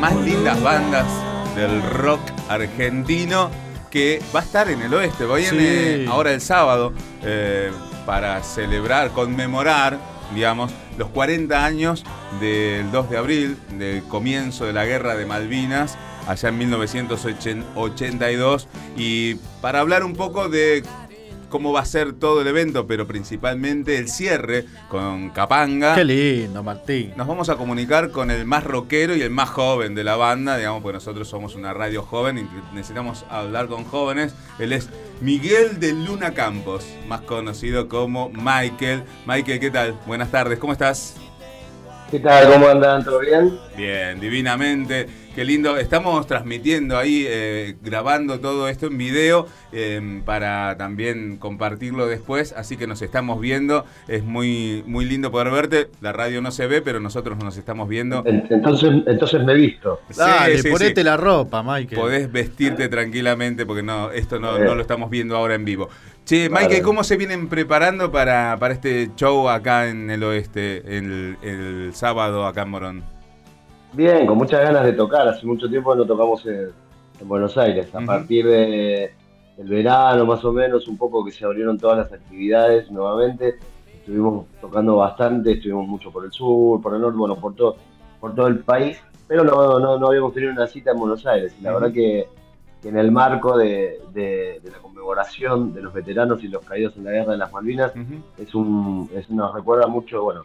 más lindas bandas del rock argentino que va a estar en el oeste. Viene ahora el sábado eh, para celebrar, conmemorar, digamos, los 40 años del 2 de abril, del comienzo de la guerra de Malvinas, allá en 1982. Y para hablar un poco de cómo va a ser todo el evento, pero principalmente el cierre con Capanga. Qué lindo, Martín. Nos vamos a comunicar con el más rockero y el más joven de la banda, digamos, porque nosotros somos una radio joven y necesitamos hablar con jóvenes. Él es Miguel de Luna Campos, más conocido como Michael. Michael, ¿qué tal? Buenas tardes, ¿cómo estás? ¿Qué tal? ¿Cómo andan? ¿Todo bien? Bien, divinamente. Qué lindo. Estamos transmitiendo ahí, eh, grabando todo esto en video em, para también compartirlo después. Así que nos estamos viendo. Es muy, muy lindo poder verte. La radio no se ve, pero nosotros nos estamos viendo. Entonces, entonces me he visto. Dale, ponete la ropa, Michael. Podés vestirte tranquilamente porque no, esto no, no lo estamos viendo ahora en vivo. Che, Mike, ¿cómo se vienen preparando para, para este show acá en el oeste, el, el sábado acá en Morón? Bien, con muchas ganas de tocar. Hace mucho tiempo no tocamos en, Buenos Aires. A partir de, del verano, más o menos, un poco que se abrieron todas las actividades nuevamente. Estuvimos tocando bastante, estuvimos mucho por el sur, por el norte, bueno, por todo, por todo el país. Pero no, no, no habíamos tenido una cita en Buenos Aires. Y la verdad que que en el marco de, la conmemoración de los veteranos y los caídos en la guerra de las Malvinas es un nos recuerda mucho bueno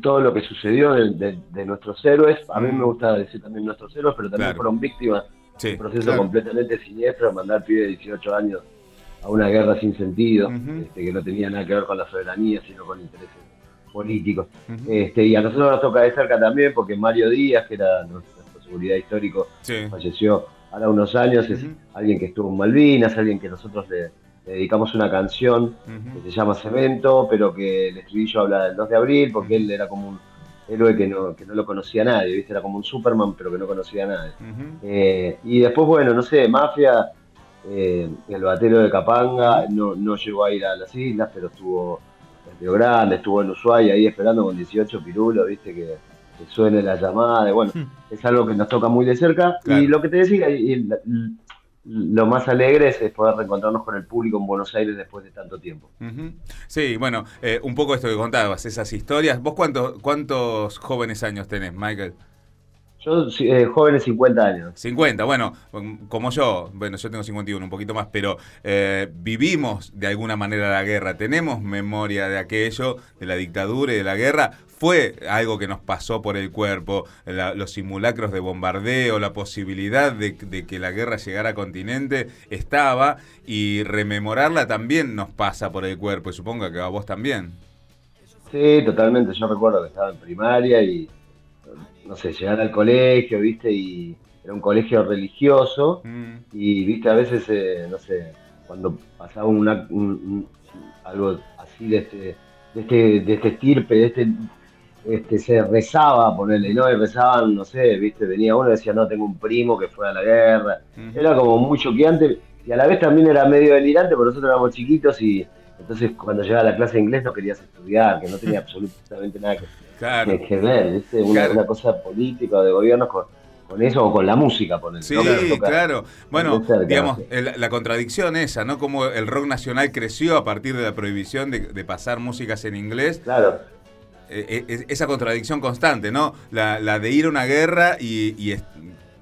todo lo que sucedió de, nuestros héroes. A mí me gusta decir también nuestros héroes pero también fueron víctimas de un proceso completamente siniestro mandar pibe de 18 años a una guerra sin sentido este, que no tenía nada que ver con la soberanía sino con intereses políticos. Este, y a nosotros nos toca de cerca también porque Mario Díaz que era nuestro seguridad histórico falleció ahora unos años, es alguien que estuvo en Malvinas, alguien que nosotros le, dedicamos una canción que se llama Cemento, pero que el estribillo habla del 2 de abril, porque él era como un héroe que no, que no lo conocía a nadie, ¿viste? era como un Superman, pero que no conocía a nadie. Eh, y después, bueno, no sé, Mafia, eh, el batero de Capanga, no, no llegó a ir a las islas, pero estuvo en Río Grande, estuvo en Ushuaia ahí esperando con 18 pirulos, viste que suene la llamada, bueno, hmm. es algo que nos toca muy de cerca. Y lo que te decía, lo más alegre es, poder reencontrarnos con el público en Buenos Aires después de tanto tiempo. Sí, bueno, eh, un poco esto que contabas, esas historias. ¿Vos cuántos, cuántos jóvenes años tenés, Michael? Yo, eh, jóvenes 50 años. 50, bueno, como yo, bueno, yo tengo 51, un poquito más, pero eh, vivimos de alguna manera la guerra, tenemos memoria de aquello, de la dictadura y de la guerra fue algo que nos pasó por el cuerpo, los simulacros de bombardeo, la posibilidad de, que la guerra llegara a continente estaba y rememorarla también nos pasa por el cuerpo y supongo que a vos también. Sí, totalmente. Yo recuerdo que estaba en primaria y, no sé, llegar al colegio, viste, y era un colegio religioso mm. y, viste, a veces, eh, no sé, cuando pasaba una, algo así de este, de este, de este estirpe, de este este, se rezaba, ponerle, ¿no? Y rezaban, no sé, viste, venía uno y decía, no, tengo un primo que fue a la guerra. Era como muy choqueante y a la vez también era medio delirante porque nosotros éramos chiquitos y entonces cuando llegaba a la clase de inglés no querías estudiar, que no tenía absolutamente nada que, ver, ¿viste? Una, cosa política o de gobierno con, eso o con la música, ponerle. Sí, claro. Bueno, digamos, la contradicción esa, ¿no? Como el rock nacional creció a partir de la prohibición de, de pasar músicas en inglés. Claro esa contradicción constante, ¿no? La, de ir a una guerra y, y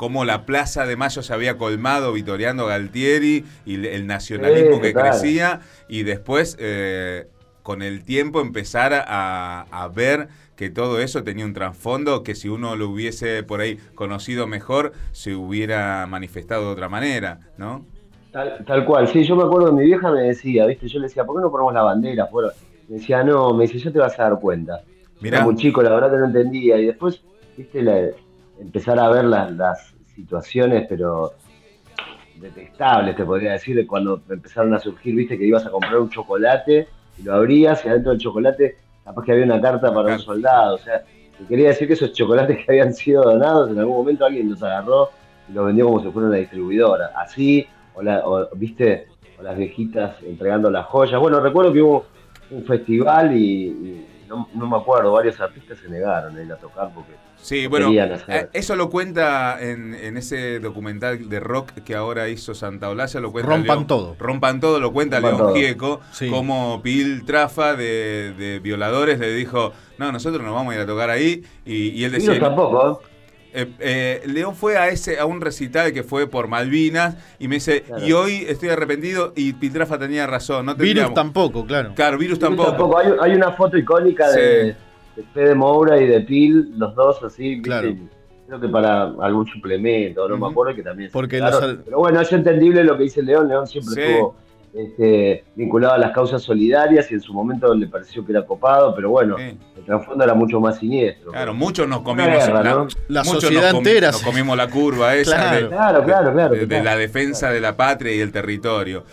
cómo la Plaza de Mayo se había colmado vitoreando Galtieri y el nacionalismo que crecía y después eh, con el tiempo empezar a, ver que todo eso tenía un trasfondo que si uno lo hubiese por ahí conocido mejor se hubiera manifestado de otra manera, ¿no? Tal, cual, sí, yo me acuerdo que mi vieja me decía, ¿viste? Yo le decía, ¿por qué no ponemos la bandera? Me decía, no, me dice, ya te vas a dar cuenta. Era muy chico, la verdad que no entendía. Y después, viste, empezar a ver las, situaciones, pero detestables, te podría decir, cuando empezaron a surgir, viste, que ibas a comprar un chocolate y lo abrías y adentro del chocolate capaz que había una carta para un soldado. O sea, te quería decir que esos chocolates que habían sido donados, en algún momento alguien los agarró y los vendió como si fuera una distribuidora. Así, o, la, viste, o las viejitas entregando las joyas. Bueno, recuerdo que hubo un festival y no, me acuerdo, varios artistas se negaron a ir a tocar porque Sí, bueno, eh, eso lo cuenta en, ese documental de rock que ahora hizo Santa Olalla, lo cuenta Rompan todo. Rompan todo, lo cuenta León Gieco, como Pil Trafa de, violadores le dijo, no, nosotros no vamos a ir a tocar ahí, y, él decía... tampoco, eh, eh, León fue a ese a un recital que fue por Malvinas y me dice, y hoy estoy arrepentido y Piltrafa tenía razón. No virus tampoco, claro. Claro, virus, tampoco. Hay, una foto icónica de, Fede Moura y de Pil, los dos así, claro. creo que para algún suplemento, no me acuerdo que también. Porque Pero bueno, es entendible lo que dice León, León siempre estuvo este, vinculado a las causas solidarias y en su momento le pareció que era copado, pero bueno, el trasfondo era mucho más siniestro. Claro, muchos nos comimos la, sociedad entera. Nos comimos la curva esa de, claro, claro, de, la defensa de la patria y el territorio.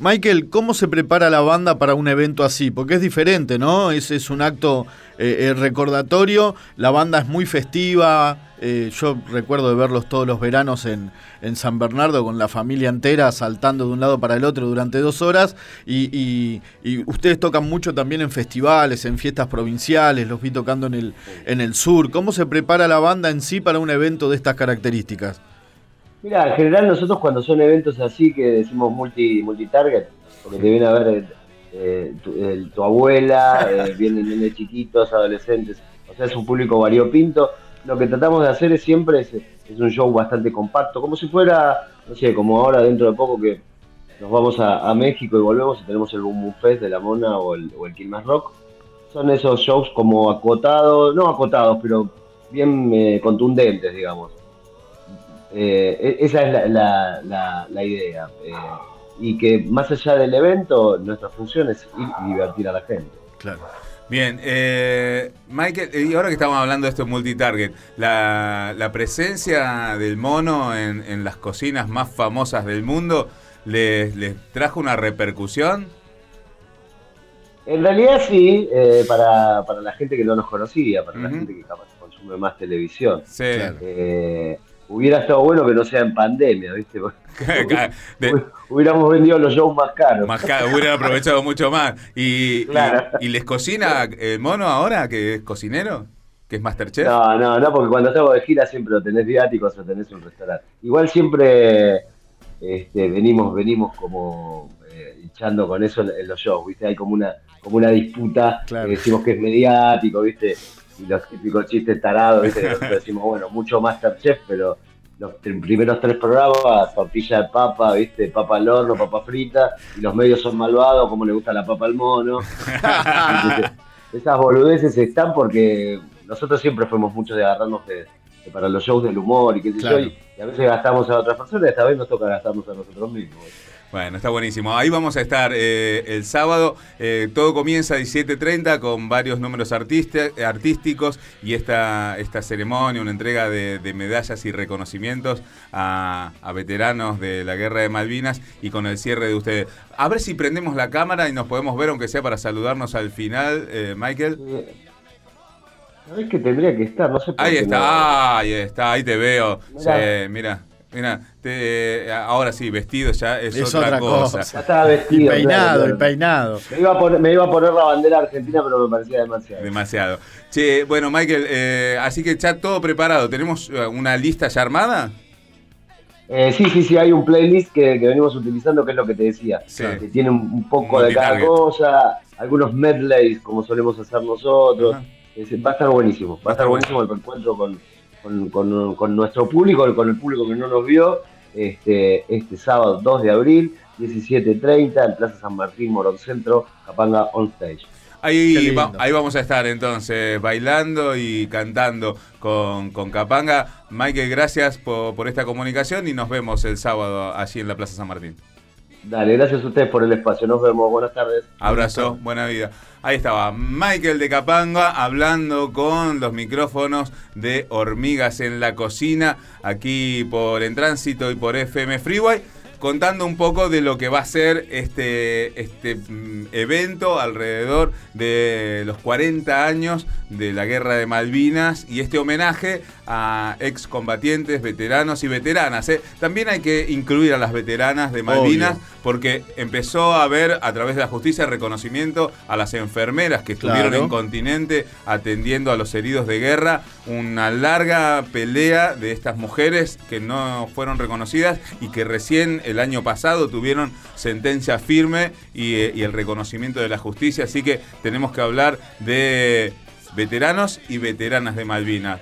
Michael, ¿cómo se prepara la banda para un evento así? Porque es diferente, ¿no? Es, es un acto eh, eh, recordatorio, la banda es muy festiva, eh, yo recuerdo de verlos todos los veranos en, en, San Bernardo con la familia entera saltando de un lado para el otro durante dos horas y, ustedes tocan mucho también en festivales, en fiestas provinciales, los vi tocando en el, en el sur. ¿Cómo se prepara la banda en sí para un evento de estas características? Mira, en general nosotros cuando son eventos así que decimos multi multi-target, porque te viene a ver eh, tu, abuela, eh, vienen niños chiquitos, adolescentes, o sea, es un público variopinto. Lo que tratamos de hacer es siempre es, un show bastante compacto, como si fuera, no sé, como ahora dentro de poco que nos vamos a, México y volvemos y tenemos el Boom Boom Fest de La Mona o el, o el Rock. Son esos shows como acotados, no acotados, pero bien eh, contundentes, digamos. Eh, e-, esa es la, idea. Eh, y que más allá del evento, nuestra función es ir y divertir a la gente. Claro. Bien, eh, Michael, y ahora que estamos hablando de esto multitarget, la, la presencia del mono en, las cocinas más famosas del mundo, ¿les, trajo una repercusión? En realidad sí, para, la gente que no nos conocía, para la gente que capaz consume más televisión. Sí. Hubiera estado bueno que no sea en pandemia, ¿viste? Hubiéramos vendido los shows más caros. Más caros, hubieran aprovechado mucho más. Y, y, les cocina el mono ahora, que es cocinero? ¿Que es Masterchef? No, no, no, porque cuando estamos de gira siempre lo tenés viáticos o tenés un restaurante. Igual siempre este, venimos, venimos como eh, echando con eso en, los shows, ¿viste? Hay como una, como una disputa, decimos que es mediático, ¿viste? Y los típicos chistes tarados, ¿viste? decimos, bueno, mucho Masterchef, pero los primeros tres programas, tortilla de papa, ¿viste? Papa al horno, papa frita, y los medios son malvados, como le gusta la papa al mono. Esas boludeces están porque nosotros siempre fuimos muchos de agarrarnos de, para los shows del humor y qué sé yo, y, a veces gastamos a otras personas, y esta vez nos toca gastarnos a nosotros mismos. Bueno, está buenísimo. Ahí vamos a estar eh, el sábado. Eh, todo comienza a 17.30 con varios números artísticos y esta, esta ceremonia, una entrega de, medallas y reconocimientos a, veteranos de la Guerra de Malvinas y con el cierre de ustedes. A ver si prendemos la cámara y nos podemos ver, aunque sea para saludarnos al final, eh, Michael. Sabes que tendría que estar, no sé Ahí está, ahí está, ahí te veo. mira. Mira, ahora sí, vestido ya es, otra, cosa. Ya estaba vestido. Y peinado, y peinado. Me iba, a poner, me iba, a poner, la bandera argentina, pero me parecía demasiado. Demasiado. Che, bueno, Michael, eh, así que ya todo preparado. ¿Tenemos eh, una lista ya armada? Eh, sí, sí, sí, hay un playlist que, venimos utilizando, que es lo que te decía. Que tiene un, poco de cada cosa, algunos medleys, como solemos hacer nosotros. va a estar buenísimo. Va a estar buenísimo el encuentro con con, nuestro público, con el público que no nos vio, este, este sábado 2 de abril, 17.30, en Plaza San Martín, Morón Centro, Capanga On Stage. Ahí, ahí vamos a estar entonces, bailando y cantando con, con Capanga. Michael, gracias por, por esta comunicación y nos vemos el sábado allí en la Plaza San Martín. Dale, gracias a ustedes por el espacio. Nos vemos. Buenas tardes. Abrazo, buena vida. Ahí estaba Michael de Capanga hablando con los micrófonos de Hormigas en la Cocina, aquí por En Tránsito y por FM Freeway contando un poco de lo que va a ser este, este mm, evento alrededor de los 40 años de la Guerra de Malvinas y este homenaje a excombatientes, veteranos y veteranas. ¿eh? También hay que incluir a las veteranas de Malvinas porque empezó a haber a través de la justicia reconocimiento a las enfermeras que estuvieron en continente atendiendo a los heridos de guerra, una larga pelea de estas mujeres que no fueron reconocidas y que recién el año pasado tuvieron sentencia firme y, eh, y el reconocimiento de la justicia, así que tenemos que hablar de veteranos y veteranas de Malvinas.